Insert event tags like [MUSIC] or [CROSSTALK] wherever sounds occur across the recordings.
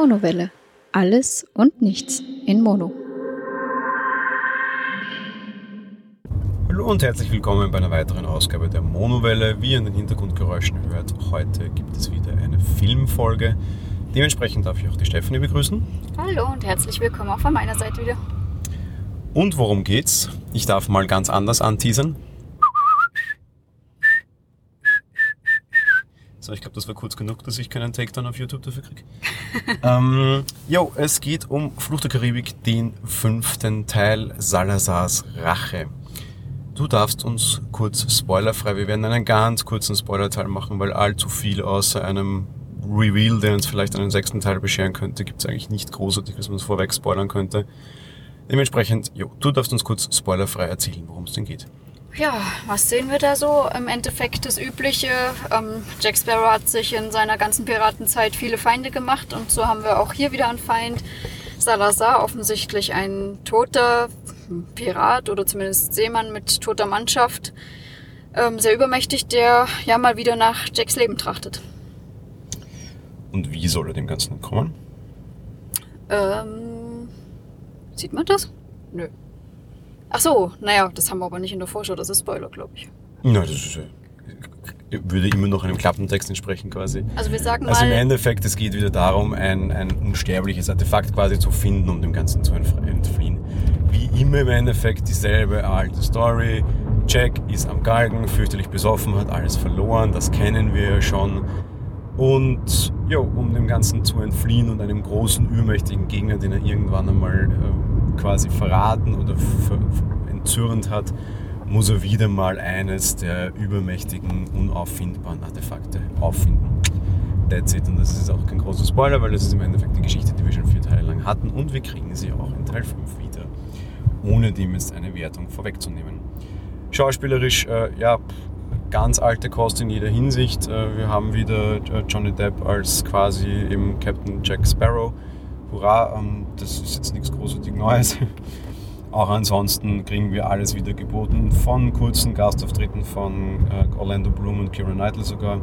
Monowelle. Alles und nichts in Mono. Hallo und herzlich willkommen bei einer weiteren Ausgabe der Monowelle. Wie ihr in den Hintergrundgeräuschen hört, heute gibt es wieder eine Filmfolge. Dementsprechend darf ich auch die Stephanie begrüßen. Hallo und herzlich willkommen auch von meiner Seite wieder. Und worum geht's? Ich darf mal ganz anders anteasern. So, ich glaube, das war kurz genug, dass ich keinen Takedown auf YouTube dafür kriege. [LAUGHS] ähm, jo, es geht um Fluch der Karibik, den fünften Teil Salazars Rache. Du darfst uns kurz spoilerfrei, wir werden einen ganz kurzen Spoilerteil machen, weil allzu viel außer einem Reveal, der uns vielleicht einen sechsten Teil bescheren könnte, gibt es eigentlich nicht großartig, was man uns vorweg spoilern könnte. Dementsprechend, jo, du darfst uns kurz spoilerfrei erzählen, worum es denn geht. Ja, was sehen wir da so? Im Endeffekt das Übliche. Ähm, Jack Sparrow hat sich in seiner ganzen Piratenzeit viele Feinde gemacht und so haben wir auch hier wieder einen Feind. Salazar, offensichtlich ein toter Pirat oder zumindest Seemann mit toter Mannschaft. Ähm, sehr übermächtig, der ja mal wieder nach Jacks Leben trachtet. Und wie soll er dem Ganzen entkommen? Ähm, sieht man das? Nö. Ach so, naja, das haben wir aber nicht in der Vorschau, das ist Spoiler, glaube ich. Na, das ist, äh, würde immer noch einem Klappentext entsprechen quasi. Also wir sagen Also im mal, Endeffekt, es geht wieder darum, ein, ein unsterbliches Artefakt quasi zu finden, um dem Ganzen zu entf- entfliehen. Wie immer im Endeffekt dieselbe alte Story. Jack ist am Galgen, fürchterlich besoffen, hat alles verloren, das kennen wir ja schon. Und ja, um dem Ganzen zu entfliehen und einem großen, übermächtigen Gegner, den er irgendwann einmal äh, quasi verraten oder entzürnt hat, muss er wieder mal eines der übermächtigen, unauffindbaren Artefakte auffinden. That's it. Und das ist auch kein großer Spoiler, weil das ist im Endeffekt die Geschichte, die wir schon vier Teile lang hatten. Und wir kriegen sie auch in Teil 5 wieder. Ohne dem jetzt eine Wertung vorwegzunehmen. Schauspielerisch, äh, ja, ganz alte Kost in jeder Hinsicht. Äh, wir haben wieder äh, Johnny Depp als quasi eben Captain Jack Sparrow. Hurra, ähm, das ist jetzt nichts großartig Neues. [LAUGHS] Auch ansonsten kriegen wir alles wieder geboten, von kurzen Gastauftritten von äh, Orlando Bloom und Keira Knightley sogar.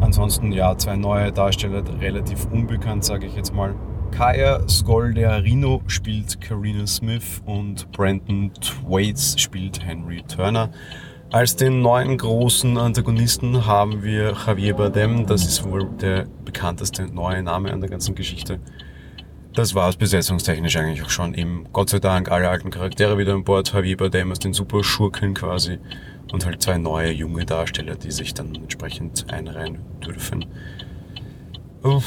Ansonsten ja, zwei neue Darsteller, relativ unbekannt, sage ich jetzt mal. Kaya Scolderino spielt Karina Smith und Brandon Thwaites spielt Henry Turner. Als den neuen großen Antagonisten haben wir Javier Bardem, das ist wohl der bekannteste neue Name an der ganzen Geschichte. Das war es besetzungstechnisch eigentlich auch schon. Eben Gott sei Dank alle alten Charaktere wieder an Bord, Javier Bardem als den super Schurken quasi und halt zwei neue junge Darsteller, die sich dann entsprechend einreihen dürfen. Uff,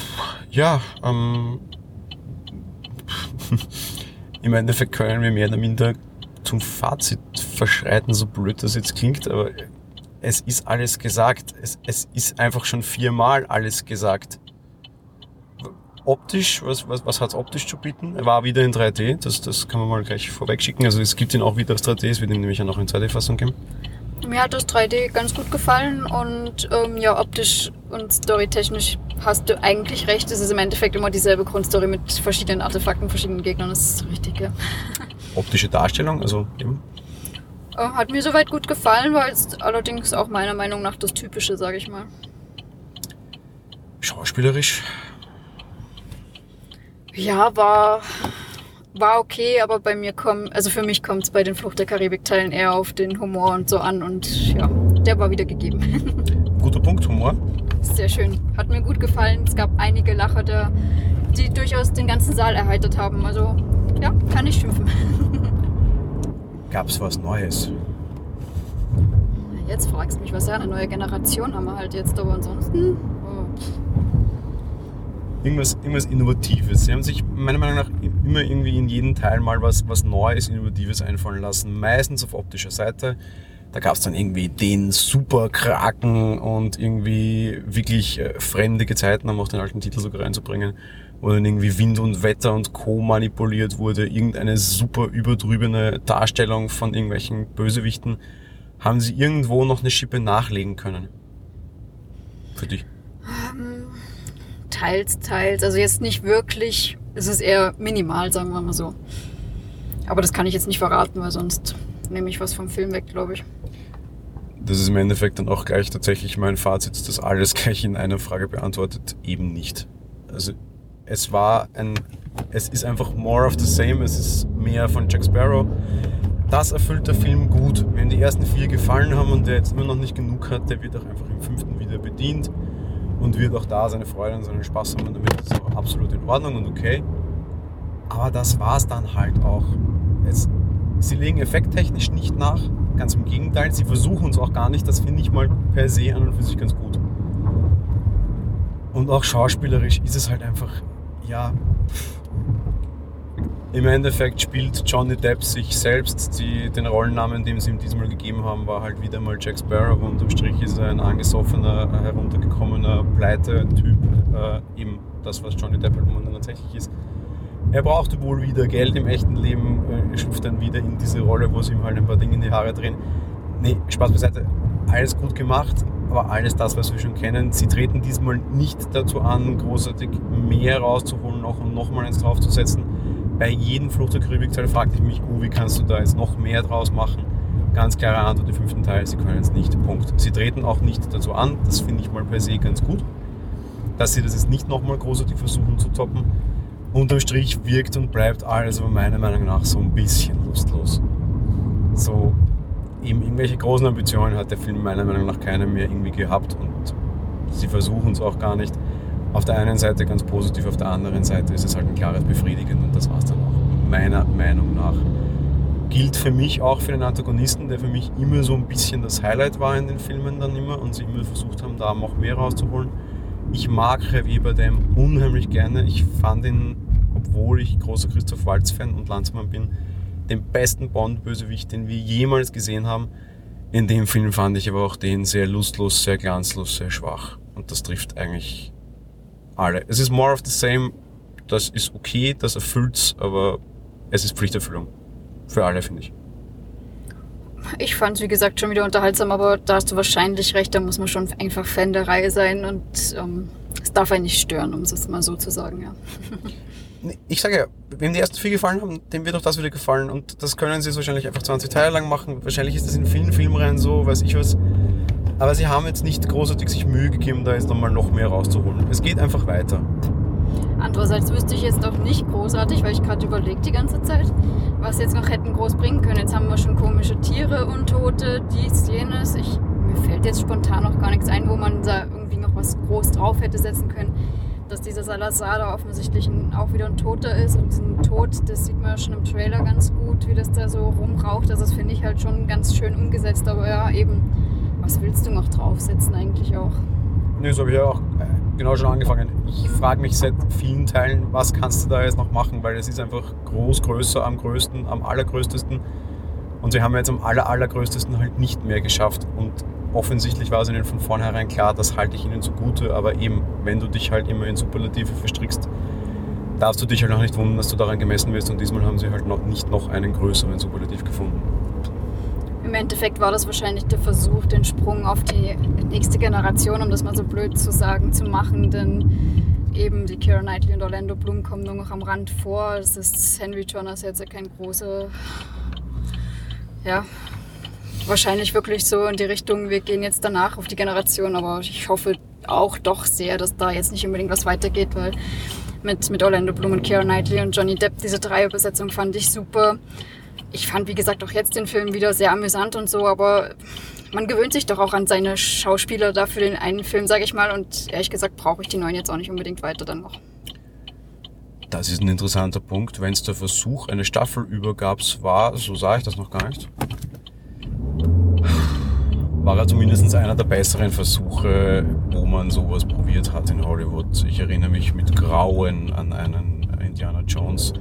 ja, ähm, [LAUGHS] im Endeffekt können wir mehr oder minder zum Fazit verschreiten, so blöd das jetzt klingt, aber es ist alles gesagt. Es, es ist einfach schon viermal alles gesagt. Optisch, was, was, was hat es optisch zu bieten? Er war wieder in 3D, das, das kann man mal gleich vorweg schicken. Also es gibt ihn auch wieder als 3D, es wird ihn nämlich auch noch in 2D-Fassung geben. mir hat das 3D ganz gut gefallen und ähm, ja, optisch und storytechnisch hast du eigentlich recht. Es ist im Endeffekt immer dieselbe Grundstory mit verschiedenen Artefakten, verschiedenen Gegnern. Das ist richtig, ja. [LAUGHS] Optische Darstellung, also eben. Äh, Hat mir soweit gut gefallen, war jetzt allerdings auch meiner Meinung nach das Typische, sage ich mal. Schauspielerisch, Ja, war, war okay, aber bei mir kommt, also für mich kommt es bei den Flucht der Karibik-Teilen eher auf den Humor und so an und ja, der war wieder gegeben. [LAUGHS] guter Punkt, Humor. Sehr schön. Hat mir gut gefallen. Es gab einige Lacher, da, die durchaus den ganzen Saal erheitert haben. Also ja, kann ich schimpfen. [LAUGHS] Gab's was Neues? Jetzt fragst du mich, was ja eine neue Generation haben wir halt jetzt, aber ansonsten. Oh. Irgendwas, irgendwas Innovatives. Sie haben sich meiner Meinung nach immer irgendwie in jedem Teil mal was, was Neues, Innovatives einfallen lassen. Meistens auf optischer Seite. Da gab es dann irgendwie den Superkraken und irgendwie wirklich äh, fremde Gezeiten, um auch den alten Titel sogar reinzubringen, wo dann irgendwie Wind und Wetter und Co. manipuliert wurde. Irgendeine super übertrübene Darstellung von irgendwelchen Bösewichten. Haben sie irgendwo noch eine Schippe nachlegen können? Für dich? Teils, teils. Also jetzt nicht wirklich. Es ist eher minimal, sagen wir mal so. Aber das kann ich jetzt nicht verraten, weil sonst nehme ich was vom Film weg, glaube ich. Das ist im Endeffekt dann auch gleich tatsächlich mein Fazit, das alles [LAUGHS] gleich in einer Frage beantwortet, eben nicht. Also es war ein, es ist einfach more of the same, es ist mehr von Jack Sparrow. Das erfüllt der Film gut. Wenn die ersten vier gefallen haben und der jetzt immer noch nicht genug hat, der wird auch einfach im fünften wieder bedient und wird auch da seine Freude und seinen Spaß haben und damit ist es auch absolut in Ordnung und okay. Aber das war es dann halt auch. Es, sie legen effekttechnisch nicht nach, ganz im Gegenteil, sie versuchen es auch gar nicht, das finde ich mal per se an und für sich ganz gut. Und auch schauspielerisch ist es halt einfach, ja, im Endeffekt spielt Johnny Depp sich selbst. Die, den Rollennamen, den sie ihm diesmal gegeben haben, war halt wieder mal Jack Sparrow. Unterm Strich ist er ein angesoffener, heruntergekommener Pleite-Typ. Äh, eben das, was Johnny Depp halt momentan tatsächlich ist. Er brauchte wohl wieder Geld im echten Leben, äh, schlüpft dann wieder in diese Rolle, wo sie ihm halt ein paar Dinge in die Haare drehen. Nee, Spaß beiseite. Alles gut gemacht, aber alles das, was wir schon kennen. Sie treten diesmal nicht dazu an, großartig mehr rauszuholen noch und nochmal eins draufzusetzen bei jedem der Karibik-Teil fragte ich mich, wie kannst du da jetzt noch mehr draus machen? Ganz klare Antwort, im fünften Teil, sie können es nicht. Punkt. Sie treten auch nicht dazu an, das finde ich mal per se ganz gut, dass sie das jetzt nicht nochmal großartig versuchen zu toppen. Unterm Strich wirkt und bleibt alles aber meiner Meinung nach so ein bisschen lustlos. So, eben irgendwelche großen Ambitionen hat der Film meiner Meinung nach keiner mehr irgendwie gehabt und sie versuchen es auch gar nicht auf der einen Seite ganz positiv, auf der anderen Seite ist es halt ein klares Befriedigend und das war es dann auch meiner Meinung nach. Gilt für mich auch für den Antagonisten, der für mich immer so ein bisschen das Highlight war in den Filmen dann immer und sie immer versucht haben, da noch mehr rauszuholen. Ich mag Javier Bardem unheimlich gerne. Ich fand ihn, obwohl ich großer Christoph Waltz-Fan und Landsmann bin, den besten Bond-Bösewicht, den wir jemals gesehen haben. In dem Film fand ich aber auch den sehr lustlos, sehr glanzlos, sehr schwach. Und das trifft eigentlich alle. Es ist more of the same, das ist okay, das erfüllt's, aber es ist Pflichterfüllung. Für alle, finde ich. Ich fand es, wie gesagt, schon wieder unterhaltsam, aber da hast du wahrscheinlich recht, da muss man schon einfach Fan der Reihe sein und ähm, es darf einen nicht stören, um es mal so zu sagen, ja. [LAUGHS] Ich sage ja, wem die ersten vier gefallen haben, dem wird auch das wieder gefallen und das können sie jetzt wahrscheinlich einfach 20 Teile lang machen. Wahrscheinlich ist das in vielen Filmreihen so, weiß ich was. Aber sie haben jetzt nicht großartig sich Mühe gegeben, da jetzt nochmal noch mehr rauszuholen. Es geht einfach weiter. Andererseits wüsste ich jetzt auch nicht großartig, weil ich gerade überlege die ganze Zeit, was jetzt noch hätten groß bringen können. Jetzt haben wir schon komische Tiere, Untote, dies, jenes. Ich, mir fällt jetzt spontan noch gar nichts ein, wo man da irgendwie noch was groß drauf hätte setzen können. Dass dieser Salazar da offensichtlich auch wieder ein Toter ist und diesen Tod, das sieht man ja schon im Trailer ganz gut, wie das da so rumraucht. Also das finde ich halt schon ganz schön umgesetzt, aber ja, eben was willst du noch draufsetzen eigentlich auch? Nee, so habe ich ja auch äh, genau schon angefangen. Ich frage mich seit vielen Teilen, was kannst du da jetzt noch machen, weil es ist einfach groß, größer, am größten, am allergrößtesten. Und sie haben jetzt am aller, allergrößtesten halt nicht mehr geschafft. Und offensichtlich war es ihnen von vornherein klar, das halte ich ihnen zugute. Aber eben, wenn du dich halt immer in Superlative verstrickst, darfst du dich halt auch nicht wundern, dass du daran gemessen wirst. Und diesmal haben sie halt noch nicht noch einen größeren Superlativ gefunden. Im Endeffekt war das wahrscheinlich der Versuch, den Sprung auf die nächste Generation, um das mal so blöd zu sagen, zu machen. Denn eben die Keira Knightley und Orlando Bloom kommen nur noch am Rand vor. Das ist Henry Turner ist jetzt ja kein großer, ja, wahrscheinlich wirklich so in die Richtung, wir gehen jetzt danach auf die Generation, aber ich hoffe auch doch sehr, dass da jetzt nicht unbedingt was weitergeht, weil mit, mit Orlando Bloom und Keira Knightley und Johnny Depp diese Dreierbesetzung fand ich super ich fand, wie gesagt, auch jetzt den Film wieder sehr amüsant und so, aber man gewöhnt sich doch auch an seine Schauspieler da für den einen Film, sage ich mal. Und ehrlich gesagt brauche ich die neuen jetzt auch nicht unbedingt weiter dann noch. Das ist ein interessanter Punkt. Wenn es der Versuch eines Staffelübergabs war, so sah ich das noch gar nicht, war er zumindest einer der besseren Versuche, wo man sowas probiert hat in Hollywood. Ich erinnere mich mit Grauen an einen Indiana Jones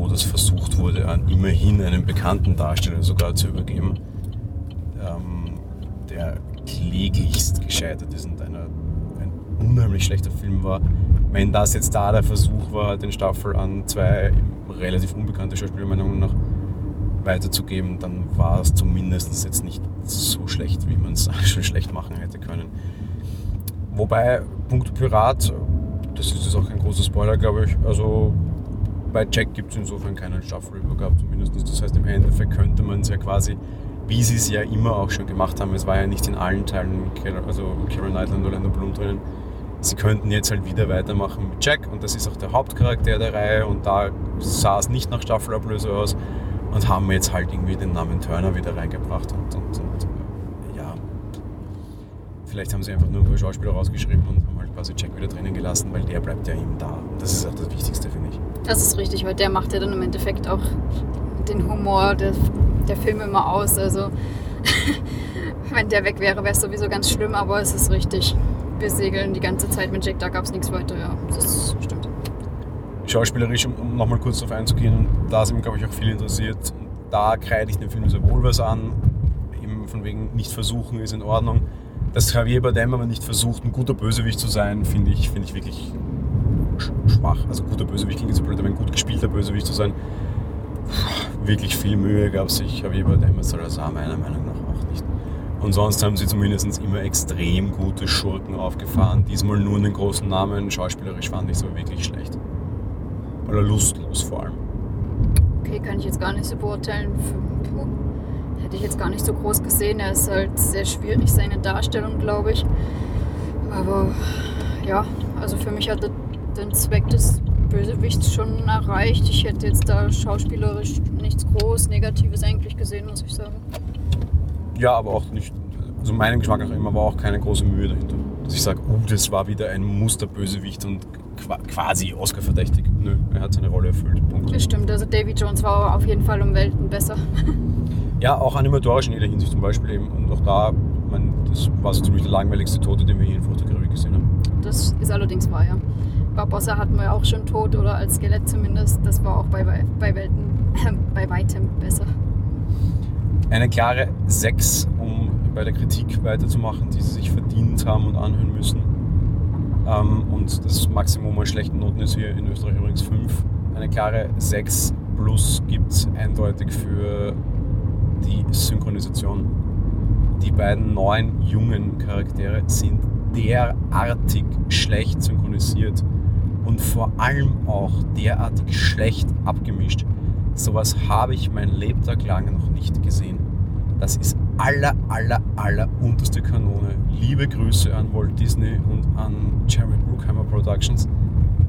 wo das versucht wurde, an immerhin einen bekannten Darsteller sogar zu übergeben, ähm, der kläglichst gescheitert ist und einer, ein unheimlich schlechter Film war. Wenn das jetzt da der Versuch war, den Staffel an zwei relativ unbekannte Schauspieler meiner Meinung nach weiterzugeben, dann war es zumindest jetzt nicht so schlecht, wie man es [LAUGHS] schon schlecht machen hätte können. Wobei, Punkt Pirat, das ist jetzt auch kein großer Spoiler, glaube ich, also bei Jack gibt es insofern keinen Staffelübergab zumindest. Das heißt, im Endeffekt könnte man es ja quasi, wie sie es ja immer auch schon gemacht haben, es war ja nicht in allen Teilen, also Karen Knightley und Orlando Bloom drinnen, sie könnten jetzt halt wieder weitermachen mit Jack und das ist auch der Hauptcharakter der Reihe und da sah es nicht nach Staffelablöse aus und haben jetzt halt irgendwie den Namen Turner wieder reingebracht und, und, und ja, vielleicht haben sie einfach nur ein paar Schauspieler rausgeschrieben und haben halt quasi Jack wieder drinnen gelassen, weil der bleibt ja eben da. Das ist auch das Wichtigste, finde ich. Das ist richtig, weil der macht ja dann im Endeffekt auch den Humor der, der Filme immer aus. Also [LAUGHS] wenn der weg wäre, wäre es sowieso ganz schlimm, aber es ist richtig. Wir segeln die ganze Zeit mit Jack, da gab es nichts weiter, ja. Das stimmt. Schauspielerisch, um, um nochmal kurz darauf einzugehen, da sind glaube ich, auch viel interessiert. Da kreide ich dem Film sehr wohl was an. Eben von wegen nicht versuchen ist in Ordnung. Dass Javier Bardem aber nicht versucht, ein guter Bösewicht zu sein, finde ich, find ich wirklich schwach. Also guter Bösewicht klingt so blöd, aber ein gut gespielter Bösewicht zu sein. Wirklich viel Mühe gab sich Javier Bardem als Salazar meiner Meinung nach auch nicht. Und sonst haben sie zumindest immer extrem gute Schurken aufgefahren. Diesmal nur einen großen Namen. Schauspielerisch fand ich es aber wirklich schlecht. Oder lustlos vor allem. Okay, kann ich jetzt gar nicht so beurteilen. Hätte ich jetzt gar nicht so groß gesehen. Er ist halt sehr schwierig, seine Darstellung, glaube ich. Aber ja, also für mich hat er den Zweck des Bösewichts schon erreicht. Ich hätte jetzt da schauspielerisch nichts groß Negatives eigentlich gesehen, muss ich sagen. Ja, aber auch nicht, also meinem Geschmack nach immer war auch keine große Mühe dahinter. Dass ich sage, oh, das war wieder ein Musterbösewicht und quasi Oscar-verdächtig. Nö, er hat seine Rolle erfüllt. Punkt. Das stimmt, also Davy Jones war auf jeden Fall um Welten besser. [LAUGHS] ja, auch animatorisch in jeder Hinsicht zum Beispiel eben. Und auch da, man, das war so ziemlich der langweiligste Tote, den wir hier in Flucht der Karibik gesehen haben. Das ist allerdings wahr, ja. Barbossa hatten wir auch schon tot oder als Skelett zumindest. Das war auch bei, bei, Welten, äh, [CLEARS THROAT] bei weitem besser. Eine klare 6, um bei der Kritik weiterzumachen, die sie sich verdient haben und anhören müssen. Ähm, und das Maximum an schlechten Noten ist hier in Österreich übrigens 5. Eine klare 6 plus gibt es eindeutig für die Synchronisation. Die beiden neuen jungen Charaktere sind derartig schlecht synchronisiert und vor allem auch derartig schlecht abgemischt. Sowas habe ich mein Lebtag lang noch nicht gesehen. Das ist aller, aller, aller unterste Kanone. Liebe Grüße an Walt Disney und an Jerry Bruckheimer Productions.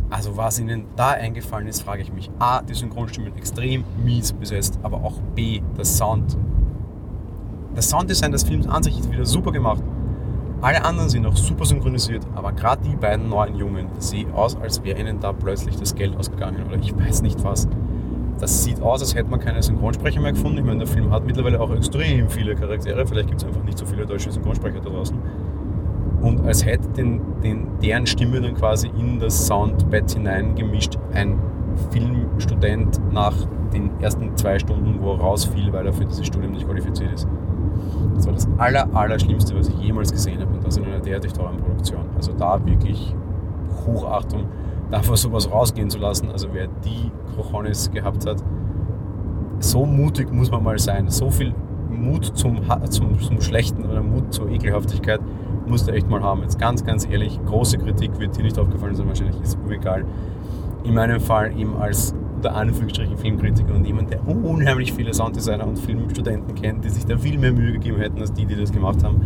Also was ihnen da eingefallen ist, frage ich mich. A, die Synchronstimmen extrem mies besetzt, aber auch B, das Sound. Das Sounddesign des Films an sich ist wieder super gemacht. Alle anderen sind auch super synchronisiert, aber gerade die beiden neuen Jungen sehen aus, als wäre ihnen da plötzlich das Geld ausgegangen oder ich weiß nicht was. Das sieht aus, als hätte man keine Synchronsprecher mehr gefunden. Ich meine, der Film hat mittlerweile auch extrem viele Charaktere. Vielleicht gibt es einfach nicht so viele deutsche Synchronsprecher da draußen. Und als hätte den, den, deren Stimme dann quasi in das Soundbett hineingemischt ein Filmstudent nach den ersten zwei Stunden, wo er rausfiel, weil er für dieses Studium nicht qualifiziert ist. Das war das aller, aller Schlimmste, was ich jemals gesehen habe und das in einer derartig teuren Produktion. Also da wirklich Hochachtung, dafür sowas rausgehen zu lassen. Also wer die Cojones gehabt hat, so mutig muss man mal sein. So viel Mut zum, zum, zum Schlechten oder Mut zur Ekelhaftigkeit musst du echt mal haben. Jetzt ganz, ganz ehrlich, große Kritik wird dir nicht aufgefallen sein, wahrscheinlich ist es egal. In meinem Fall eben als unter Anführungsstrichen Filmkritiker und jemand, der unheimlich viele Sounddesigner und Filmstudenten kennt, die sich da viel mehr Mühe gegeben hätten als die, die das gemacht haben.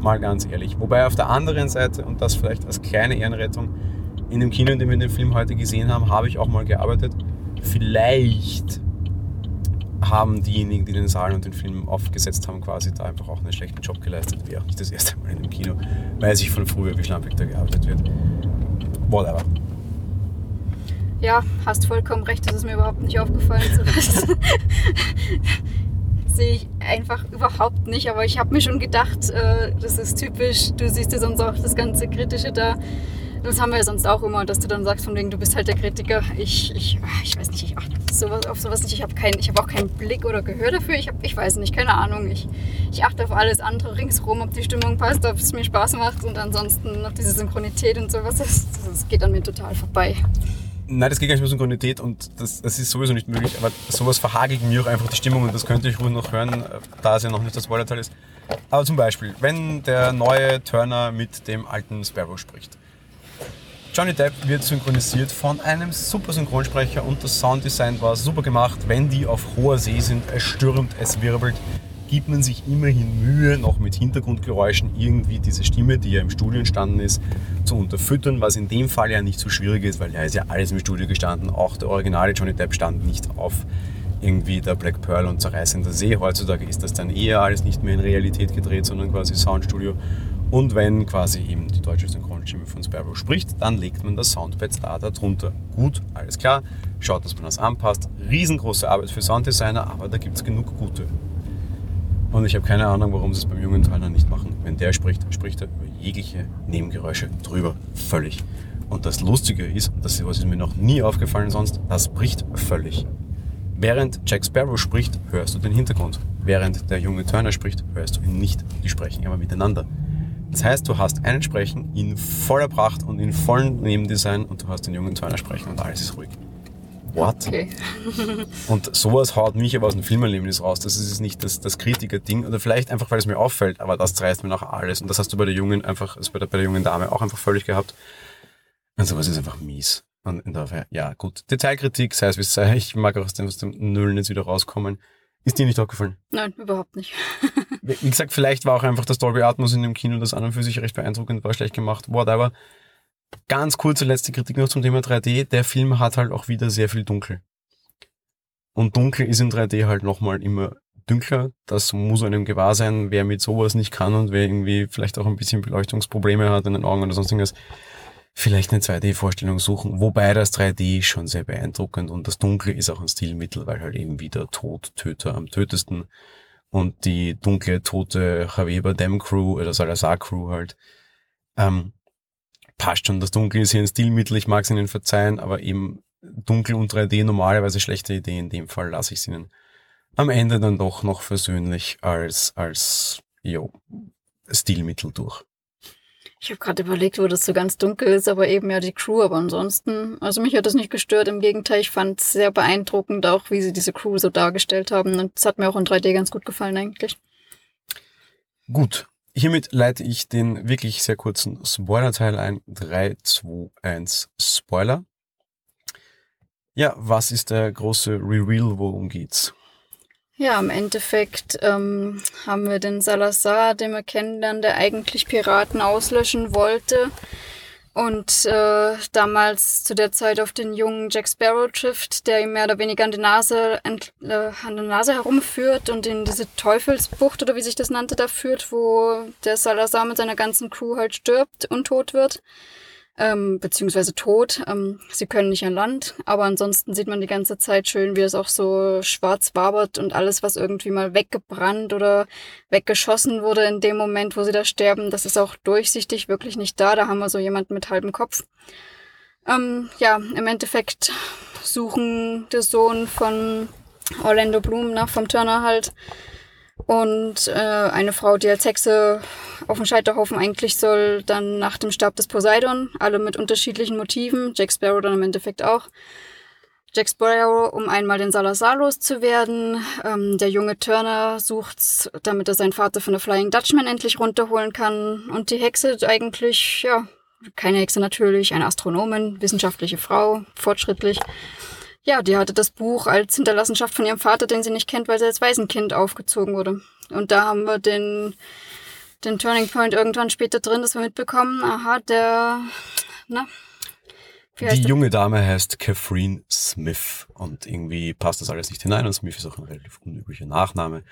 Mal ganz ehrlich. Wobei auf der anderen Seite, und das vielleicht als kleine Ehrenrettung, in dem Kino, in dem wir den Film heute gesehen haben, habe ich auch mal gearbeitet. Vielleicht haben diejenigen, die den Saal und den Film aufgesetzt haben, quasi da einfach auch einen schlechten Job geleistet. Wäre auch nicht das erste Mal in dem Kino. Weiß ich von früher, wie schlampig da gearbeitet wird. Whatever. Ja, hast vollkommen recht, das ist mir überhaupt nicht aufgefallen. [LAUGHS] sehe ich einfach überhaupt nicht, aber ich habe mir schon gedacht, äh, das ist typisch, du siehst ja sonst auch das ganze Kritische da. Das haben wir ja sonst auch immer, dass du dann sagst, von wegen, du bist halt der Kritiker. Ich, ich, ich weiß nicht, ich achte sowas, auf sowas nicht. Ich habe hab auch keinen Blick oder Gehör dafür. Ich, hab, ich weiß nicht, keine Ahnung. Ich, ich achte auf alles andere ringsherum, ob die Stimmung passt, ob es mir Spaß macht und ansonsten noch diese Synchronität und sowas. Das, das geht an mir total vorbei. Nein, das geht gar nicht mit Synchronität und das, das ist sowieso nicht möglich. Aber sowas verhagelt mir auch einfach die Stimmung und das könnte ich ruhig noch hören, da es ja noch nicht das Spoilerteil ist. Aber zum Beispiel, wenn der neue Turner mit dem alten Sparrow spricht. Johnny Depp wird synchronisiert von einem super Synchronsprecher und das Sounddesign war super gemacht. Wenn die auf hoher See sind, es stürmt, es wirbelt. Gibt man sich immerhin Mühe, noch mit Hintergrundgeräuschen irgendwie diese Stimme, die ja im Studio entstanden ist, zu unterfüttern, was in dem Fall ja nicht so schwierig ist, weil ja ist ja alles im Studio gestanden. Auch der originale Johnny Depp stand nicht auf irgendwie der Black Pearl und Zerreißender See. Heutzutage ist das dann eher alles nicht mehr in Realität gedreht, sondern quasi Soundstudio. Und wenn quasi eben die deutsche Synchronstimme von Sparrow spricht, dann legt man das Soundpad da darunter. Gut, alles klar, schaut, dass man das anpasst. Riesengroße Arbeit für Sounddesigner, aber da gibt es genug gute. Und ich habe keine Ahnung, warum sie es beim jungen Tyler nicht machen. Wenn der spricht, spricht er über jegliche Nebengeräusche drüber. Völlig. Und das Lustige ist, das ist mir noch nie aufgefallen sonst, das bricht völlig. Während Jack Sparrow spricht, hörst du den Hintergrund. Während der junge Turner spricht, hörst du ihn nicht. Die sprechen aber miteinander. Das heißt, du hast einen Sprechen in voller Pracht und in vollem Nebendesign und du hast den jungen Turner sprechen und alles ist ruhig. What? Okay. [LAUGHS] und sowas haut mich aber aus dem Filmerlebnis raus. Das ist nicht das, das Kritiker-Ding oder vielleicht einfach, weil es mir auffällt, aber das reißt mir noch alles. Und das hast du bei der jungen einfach, also bei der, bei der jungen Dame auch einfach völlig gehabt. Und sowas ist einfach mies. Und insofern, ja, gut. Detailkritik, sei es wie es sei, ich mag auch aus dem, aus dem Nullen jetzt wieder rauskommen. Ist dir nicht aufgefallen? Nein, überhaupt nicht. wie gesagt, vielleicht war auch einfach das Dolby Atmos in dem Kino, das an und für sich recht beeindruckend war, schlecht gemacht, whatever. Ganz kurze letzte Kritik noch zum Thema 3D. Der Film hat halt auch wieder sehr viel Dunkel. Und dunkel ist in 3D halt nochmal immer dünkler. Das muss einem gewahr sein, wer mit sowas nicht kann und wer irgendwie vielleicht auch ein bisschen Beleuchtungsprobleme hat in den Augen oder sonst irgendwas vielleicht eine 2D-Vorstellung suchen, wobei das 3D schon sehr beeindruckend und das Dunkle ist auch ein Stilmittel, weil halt eben wieder Todtöter am tötesten und die dunkle, tote Javier Dem Crew oder Salazar Crew halt, ähm, passt schon. Das Dunkel ist hier ein Stilmittel, ich mag es ihnen verzeihen, aber eben Dunkel und 3D normalerweise schlechte Idee, in dem Fall lasse ich es ihnen am Ende dann doch noch versöhnlich als, als, jo, Stilmittel durch. Ich habe gerade überlegt, wo das so ganz dunkel ist, aber eben ja die Crew. Aber ansonsten, also mich hat das nicht gestört. Im Gegenteil, ich fand es sehr beeindruckend, auch wie sie diese Crew so dargestellt haben. Und es hat mir auch in 3D ganz gut gefallen eigentlich. Gut. Hiermit leite ich den wirklich sehr kurzen Spoiler-Teil ein. 3, 2, 1, Spoiler. Ja, was ist der große Reveal? Worum geht's? Ja, im Endeffekt ähm, haben wir den Salazar, den wir kennenlernen, der eigentlich Piraten auslöschen wollte und äh, damals zu der Zeit auf den jungen Jack Sparrow trifft, der ihm mehr oder weniger an die Nase, an, äh, an der Nase herumführt und in diese Teufelsbucht oder wie sich das nannte da führt, wo der Salazar mit seiner ganzen Crew halt stirbt und tot wird ähm, beziehungsweise tot. Ähm, sie können nicht an Land, aber ansonsten sieht man die ganze Zeit schön, wie es auch so schwarz wabert und alles, was irgendwie mal weggebrannt oder weggeschossen wurde in dem Moment, wo sie da sterben, das ist auch durchsichtig wirklich nicht da. Da haben wir so jemanden mit halbem Kopf. Ähm, ja, im Endeffekt suchen der Sohn von Orlando Bloom nach vom Turner halt und äh, eine Frau, die als Hexe auf dem Scheiterhaufen eigentlich soll, dann nach dem Stab des Poseidon, alle mit unterschiedlichen Motiven, Jack Sparrow dann im Endeffekt auch. Jack Sparrow, um einmal den Salazar loszuwerden. Ähm, der junge Turner sucht's, damit er seinen Vater von der Flying Dutchman endlich runterholen kann. Und die Hexe eigentlich, ja, keine Hexe natürlich, eine Astronomin, wissenschaftliche Frau, fortschrittlich. Ja, die hatte das Buch als Hinterlassenschaft von ihrem Vater, den sie nicht kennt, weil sie als Waisenkind aufgezogen wurde. Und da haben wir den, den Turning Point irgendwann später drin, dass wir mitbekommen, aha, der, na, die junge Dame heißt Catherine Smith und irgendwie passt das alles nicht hinein und Smith ist auch ein relativ unüblicher Nachname.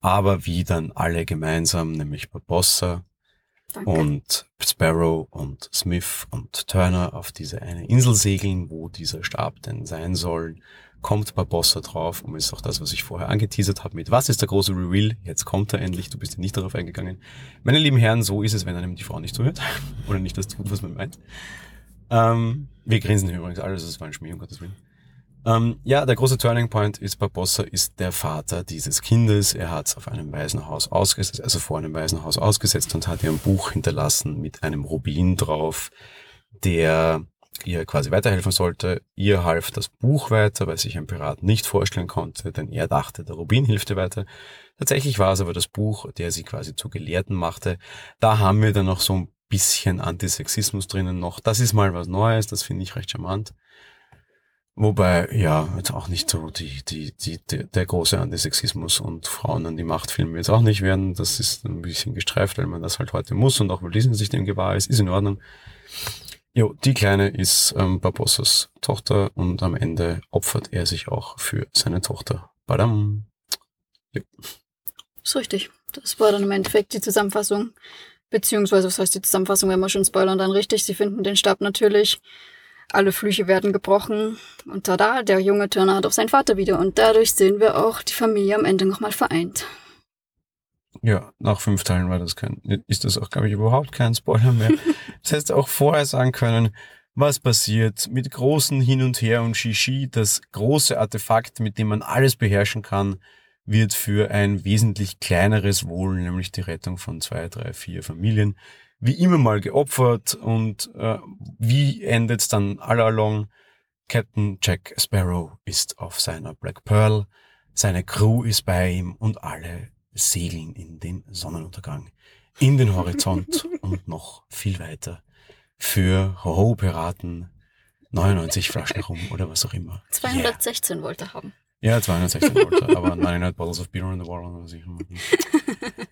Aber wie dann alle gemeinsam, nämlich Barbossa, Danke. und Sparrow und Smith und Turner auf diese eine Insel segeln, wo dieser Stab denn sein soll, kommt Barbossa drauf und ist auch das, was ich vorher angeteasert habe mit Was ist der große Reveal? Jetzt kommt er endlich, du bist ja nicht darauf eingegangen. Meine lieben Herren, so ist es, wenn einem die Frau nicht zuhört [LAUGHS] oder nicht das tut, was man meint. Ähm, wir grinsen übrigens alles, das war ein Schmäh, um Gottes Willen. Ähm, ja, der große Turning Point ist, Barbossa ist der Vater dieses Kindes. Er hat es auf einem Waisenhaus ausgesetzt, also vor einem Waisenhaus ausgesetzt und hat ihr ein Buch hinterlassen mit einem Rubin drauf, der ihr quasi weiterhelfen sollte. Ihr half das Buch weiter, weil sich ein Pirat nicht vorstellen konnte, denn er dachte, der Rubin hilft ihr weiter. Tatsächlich war es aber das Buch, der sie quasi zu Gelehrten machte. Da haben wir dann noch so ein bisschen Antisexismus drinnen noch. Das ist mal was Neues, das finde ich recht charmant Wobei, ja, jetzt auch nicht so die, die, die, der große Antisexismus und Frauen an die Machtfilme jetzt auch nicht werden. Das ist ein bisschen gestreift, weil man das halt heute muss und auch weil Disney sich dem gewahr ist, ist in Ordnung. Jo, die Kleine ist ähm, Barbossas Tochter und am Ende opfert er sich auch für seine Tochter. Badam. Jo. Ist richtig. Das war dann im Endeffekt die Zusammenfassung. Beziehungsweise, was heißt die Zusammenfassung, wenn wir schon spoilern, dann richtig. Sie finden den Stab natürlich alle Flüche werden gebrochen und tada, der junge Turner hat auf seinen Vater wieder und dadurch sehen wir auch die Familie am Ende nochmal vereint. Ja, nach fünf Teilen war das kein, ist das auch, glaube ich, überhaupt kein Spoiler mehr. [LAUGHS] das heißt auch vorher sagen können, was passiert mit großen Hin und Her und Shishi, das große Artefakt, mit dem man alles beherrschen kann, wird für ein wesentlich kleineres Wohl, nämlich die Rettung von zwei, drei, vier Familien, wie immer mal geopfert und äh, wie endet dann all along? Captain Jack Sparrow ist auf seiner Black Pearl, seine Crew ist bei ihm und alle segeln in den Sonnenuntergang, in den Horizont [LAUGHS] und noch viel weiter für Hoho-Piraten 99 Flaschen rum oder was auch immer. 216 yeah. wollte haben. Ja, 216 wollte, aber [LAUGHS] 900 Bottles of Beer in the World.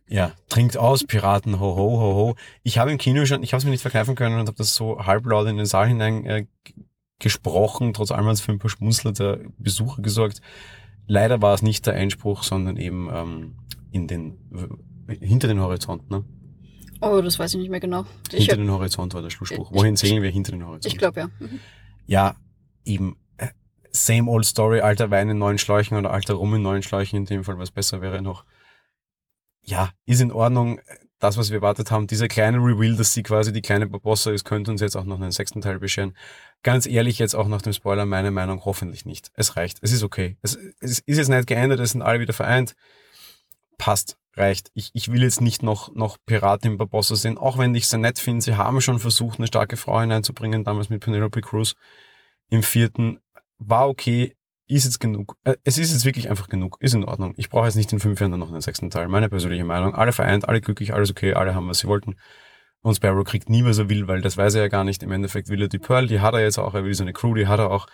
Ja, trinkt aus, Piraten, ho, ho, ho, ho. Ich habe im Kino schon, ich habe es mir nicht verkneifen können und habe das so halblaut in den Saal hinein äh, gesprochen, trotz allem hat es für ein paar Schmunzler der Besucher gesorgt. Leider war es nicht der Einspruch, sondern eben ähm, in den, hinter den Horizont, ne? Oh, das weiß ich nicht mehr genau. Ich hinter den Horizont war der Schlussspruch. Wohin segeln wir hinter den Horizont? Ich glaube ja. Mhm. Ja, eben same old story, alter Wein in neuen Schläuchen oder alter Rum in neuen Schläuchen in dem Fall, was besser wäre noch ja, ist in Ordnung. Das, was wir erwartet haben, dieser kleine Reveal, dass sie quasi die kleine Barbossa ist, könnte uns jetzt auch noch einen sechsten Teil bescheren. Ganz ehrlich, jetzt auch nach dem Spoiler, meine Meinung, hoffentlich nicht. Es reicht. Es ist okay. Es, es ist jetzt nicht geändert, es sind alle wieder vereint. Passt. Reicht. Ich, ich will jetzt nicht noch, noch Piraten im Barbossa sehen, auch wenn ich sehr nett finde. Sie haben schon versucht, eine starke Frau hineinzubringen, damals mit Penelope Cruz im vierten. War okay ist jetzt genug. Äh, es ist jetzt wirklich einfach genug. Ist in Ordnung. Ich brauche jetzt nicht in fünf Jahren noch einen sechsten Teil. Meine persönliche Meinung. Alle vereint, alle glücklich, alles okay, alle haben, was sie wollten. Und Sparrow kriegt nie, was er will, weil das weiß er ja gar nicht. Im Endeffekt will er die Pearl, die hat er jetzt auch. Er will seine Crew, die hat er auch.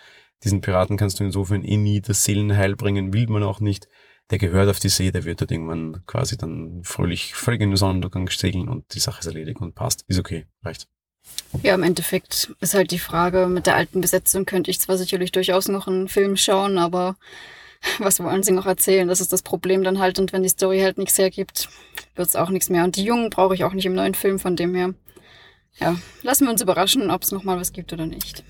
Diesen Piraten kannst du insofern eh nie das Seelenheil bringen, will man auch nicht. Der gehört auf die See, der wird dort irgendwann quasi dann fröhlich, völlig in den Sonnenuntergang segeln und die Sache ist erledigt und passt. Ist okay, reicht. Ja, im Endeffekt ist halt die Frage, mit der alten Besetzung könnte ich zwar sicherlich durchaus noch einen Film schauen, aber [LAUGHS] was wollen sie noch erzählen? Das ist das Problem dann halt. Und wenn die Story halt nichts hergibt, wird es auch nichts mehr. Und die Jungen brauche ich auch nicht im neuen Film, von dem her. Ja, lassen wir uns überraschen, ob es nochmal was gibt oder nicht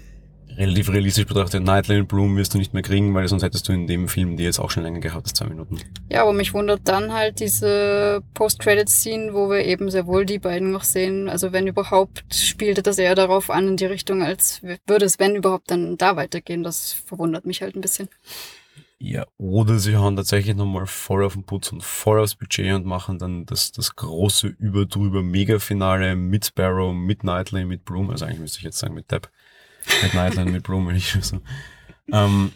relativ realistisch betrachtet, Nightline Bloom wirst du nicht mehr kriegen, weil sonst hättest du in dem Film die jetzt auch schon länger gehabt als zwei Minuten. Ja, aber mich wundert dann halt diese Post-Credit-Scene, wo wir eben sehr wohl die beiden noch sehen. Also wenn überhaupt, spielte das eher darauf an in die Richtung, als würde es, wenn überhaupt, dann da weitergehen. Das verwundert mich halt ein bisschen. Ja, oder sie hauen tatsächlich nochmal voll auf den Putz und voll aufs Budget und machen dann das, das große Überdrüber Mega-Finale mit Sparrow, mit Knightley, mit Bloom, also eigentlich müsste ich jetzt sagen mit Depp mit Nightline, mit Blumen. So. Ähm,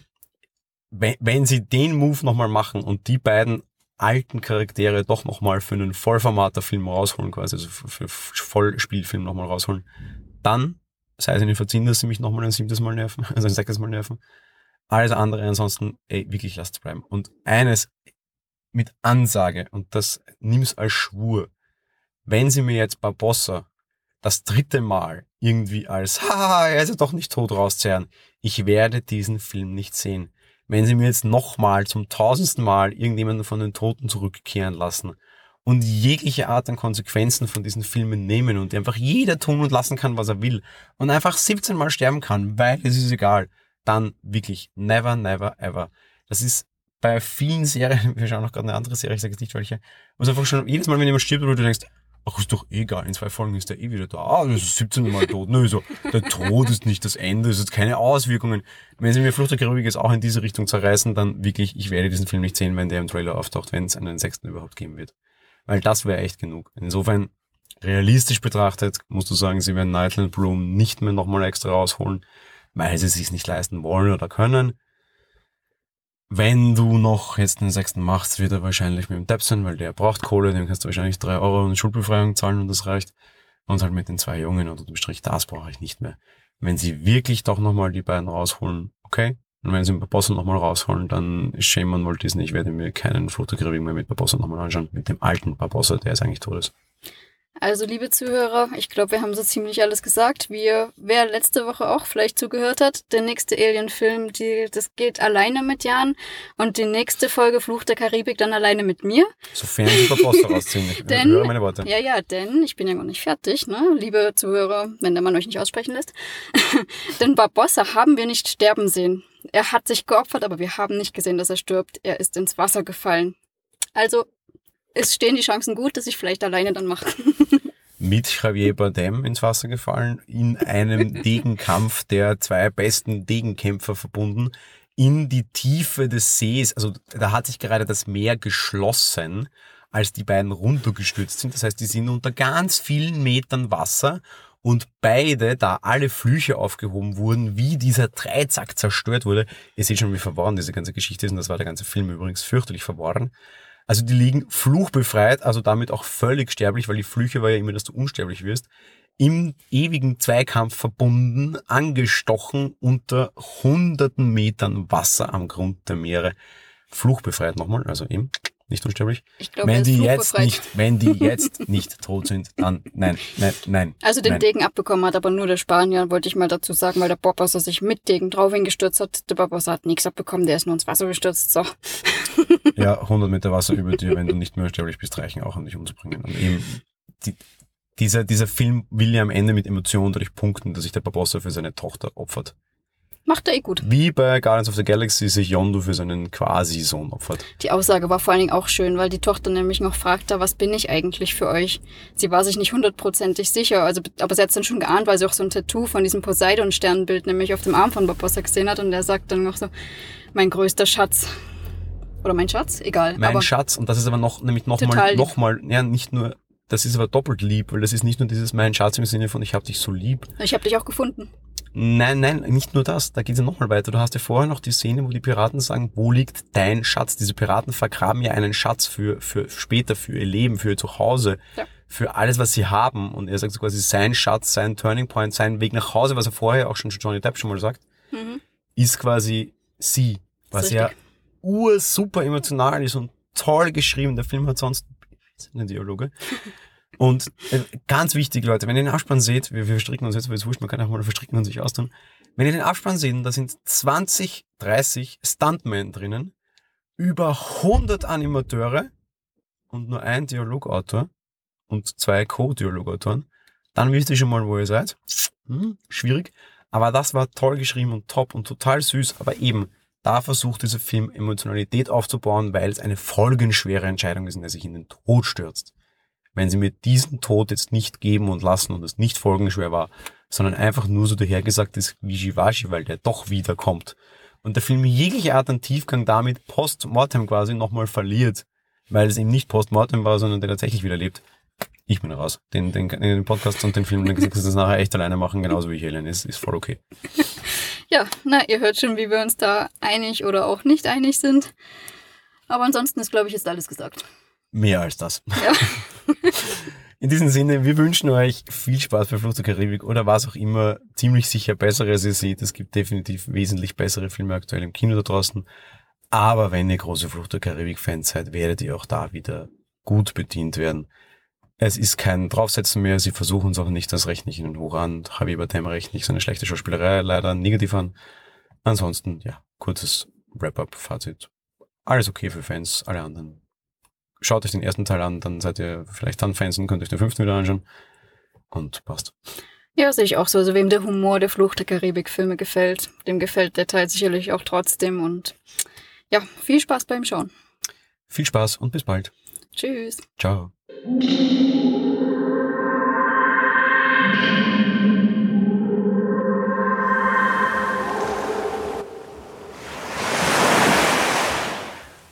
wenn, wenn sie den Move nochmal machen und die beiden alten Charaktere doch nochmal für einen Vollformater-Film rausholen, quasi, also für, für Vollspielfilm nochmal rausholen, dann sei es ihnen verziehen, dass sie mich nochmal ein siebtes Mal nerven, [LAUGHS] also ein sechstes Mal nerven. Alles andere ansonsten, ey, wirklich lasst es bleiben. Und eines mit Ansage, und das nimm's als Schwur, wenn sie mir jetzt Barbossa das dritte Mal irgendwie als, haha, er ist ja doch nicht tot rauszerren. Ich werde diesen Film nicht sehen. Wenn sie mir jetzt nochmal zum tausendsten Mal irgendjemanden von den Toten zurückkehren lassen und jegliche Art an Konsequenzen von diesen Filmen nehmen und einfach jeder tun und lassen kann, was er will und einfach 17 Mal sterben kann, weil es ist egal, dann wirklich never, never, ever. Das ist bei vielen Serien, [LAUGHS] wir schauen noch gerade eine andere Serie, ich sage jetzt nicht welche, wo es einfach schon jedes Mal, wenn jemand stirbt, wo du denkst, ach, ist doch egal, in zwei Folgen ist der eh wieder da. Ah, das ist 17 Mal tot. Nö, so, der Tod ist nicht das Ende, es hat keine Auswirkungen. Wenn sie mir Flucht der Karibik jetzt auch in diese Richtung zerreißen, dann wirklich, ich werde diesen Film nicht sehen, wenn der im Trailer auftaucht, wenn es einen sechsten überhaupt geben wird. Weil das wäre echt genug. Insofern, realistisch betrachtet, musst du sagen, sie werden Nightland Bloom nicht mehr nochmal extra rausholen, weil sie es sich nicht leisten wollen oder können. Wenn du noch jetzt den sechsten machst, wird er wahrscheinlich mit dem Depp sein, weil der braucht Kohle, dem kannst du wahrscheinlich drei Euro und Schuldbefreiung zahlen und das reicht. Und halt mit den zwei Jungen und dem Strich, das brauche ich nicht mehr. Wenn sie wirklich doch nochmal die beiden rausholen, okay, Und wenn sie Barbossa nochmal rausholen, dann shame on Walt Disney. Ich werde mir keinen Fotografie mehr mit Barbossa nochmal anschauen. Mit dem alten Barbossa, der ist eigentlich tot ist. Also, liebe Zuhörer, ich glaube, wir haben so ziemlich alles gesagt. Wir, wer letzte Woche auch vielleicht zugehört hat, der nächste Alien-Film, das geht alleine mit Jan und die nächste Folge Fluch der Karibik dann alleine mit mir. Sofern sie Barbossa rausziehen. [LAUGHS] Ich Denn- höre meine Worte. Ja, ja, denn ich bin ja noch nicht fertig, ne, liebe Zuhörer, wenn der Mann euch nicht aussprechen lässt. [LAUGHS] denn Barbossa haben wir nicht sterben sehen. Er hat sich geopfert, aber wir haben nicht gesehen, dass er stirbt. Er ist ins Wasser gefallen. Also, es stehen die Chancen gut, dass ich vielleicht alleine dann mache. [LAUGHS] mit Javier Bardem ins Wasser gefallen, in einem [LAUGHS] Degenkampf der zwei besten Degenkämpfer verbunden, in die Tiefe des Sees. Also da hat sich gerade das Meer geschlossen, als die beiden runtergestürzt sind. Das heißt, die sind unter ganz vielen Metern Wasser und beide, da alle Flüche aufgehoben wurden, wie dieser Dreizack zerstört wurde. Ihr seht schon, wie verworren diese ganze Geschichte ist und das war der ganze Film übrigens fürchterlich verworren. Also die liegen fluchbefreit, also damit auch völlig sterblich, weil die Flüche war ja immer, dass du unsterblich wirst, im ewigen Zweikampf verbunden, angestochen unter hunderten Metern Wasser am Grund der Meere. Fluchbefreit nochmal, also eben nicht unsterblich. Ich glaube, wenn die jetzt fluchbefreit. nicht, wenn die jetzt [LAUGHS] nicht tot sind, dann nein, nein, nein. Also den nein. Degen abbekommen hat aber nur der Spanier, wollte ich mal dazu sagen, weil der Barbossa sich mit Degen drauf hingestürzt hat. Der Barbossa hat nichts abbekommen, der ist nur ins Wasser gestürzt. So. [LAUGHS] Ja, 100 Meter Wasser über dir, wenn du nicht mehr sterblich bist, reichen auch, um dich umzubringen. Und eben, die, dieser, dieser Film will ja am Ende mit Emotionen dadurch punkten, dass sich der Barbossa für seine Tochter opfert. Macht er eh gut. Wie bei Guardians of the Galaxy sich Yondu für seinen Quasi-Sohn opfert. Die Aussage war vor allen Dingen auch schön, weil die Tochter nämlich noch fragte, was bin ich eigentlich für euch? Sie war sich nicht hundertprozentig sicher, also, aber sie hat es dann schon geahnt, weil sie auch so ein Tattoo von diesem Poseidon-Sternbild nämlich auf dem Arm von Barbossa gesehen hat und er sagt dann noch so, mein größter Schatz. Oder mein Schatz? Egal. Mein aber Schatz, und das ist aber noch, nämlich nochmal, nochmal, ja, nicht nur, das ist aber doppelt lieb, weil das ist nicht nur dieses mein Schatz im Sinne von ich hab dich so lieb. ich habe dich auch gefunden. Nein, nein, nicht nur das. Da geht es ja nochmal weiter. Du hast ja vorher noch die Szene, wo die Piraten sagen, wo liegt dein Schatz? Diese Piraten vergraben ja einen Schatz für, für später, für ihr Leben, für ihr Zuhause, Ja. für alles, was sie haben. Und er sagt so quasi, sein Schatz, sein Turning Point, sein Weg nach Hause, was er vorher auch schon Johnny Depp schon mal sagt, Mhm. ist quasi sie. Was ist ja richtig. ur super emotional ist und toll geschrieben. Der Film hat sonst eine Dialoge. [LAUGHS] Und äh, ganz wichtig, Leute, wenn ihr den Abspann seht, wir, wir verstricken uns jetzt, weil es wurscht, man kann auch mal verstricken und sich austun. Wenn ihr den Abspann seht, da sind 20, 30 Stuntmen drinnen, über 100 Animateure und nur ein Dialogautor und zwei Co-Dialogautoren, dann wisst ihr schon mal, wo ihr seid. Hm, schwierig. Aber das war toll geschrieben und top und total süß. Aber eben, da versucht dieser Film Emotionalität aufzubauen, weil es eine folgenschwere Entscheidung ist, in der sich in den Tod stürzt. Wenn sie mir diesen Tod jetzt nicht geben und lassen und es nicht folgenschwer war, sondern einfach nur so dahergesagt ist, Wischiwaschi, weil der doch wiederkommt. Und der Film jegliche Art an Tiefgang damit post-mortem quasi nochmal verliert, weil es eben nicht post-mortem war, sondern der tatsächlich wieder lebt. Ich bin raus. Den, den, den Podcast und den Film, den gesagt, dass das nachher echt alleine machen, genauso wie ich Helen ist, ist voll okay. [LAUGHS] Ja, na, ihr hört schon, wie wir uns da einig oder auch nicht einig sind. Aber ansonsten ist, glaube ich, jetzt alles gesagt. Mehr als das. Ja. [LAUGHS] In diesem Sinne, wir wünschen euch viel Spaß bei Fluch der Karibik oder was auch immer. Ziemlich sicher besseres ihr seht. Es gibt definitiv wesentlich bessere Filme aktuell im Kino da draußen. Aber wenn ihr große Fluch der Karibik-Fans seid, werdet ihr auch da wieder gut bedient werden. Es ist kein Draufsetzen mehr. Sie versuchen es auch nicht. Das rechne ich ihnen hoch an. Javier Bardem rechne ich seine schlechte Schauspielerei leider negativ an. Ansonsten, ja, kurzes Wrap-up-Fazit. Alles okay für Fans, alle anderen schaut euch den ersten Teil an, dann seid ihr vielleicht dann Fans und könnt euch den fünften wieder anschauen. Und passt. Ja, sehe ich auch so. Also wem der Humor der Fluch der Karibik-Filme gefällt, dem gefällt der Teil sicherlich auch trotzdem. Und ja, viel Spaß beim Schauen. Viel Spaß und bis bald. Tschüss. Ciao.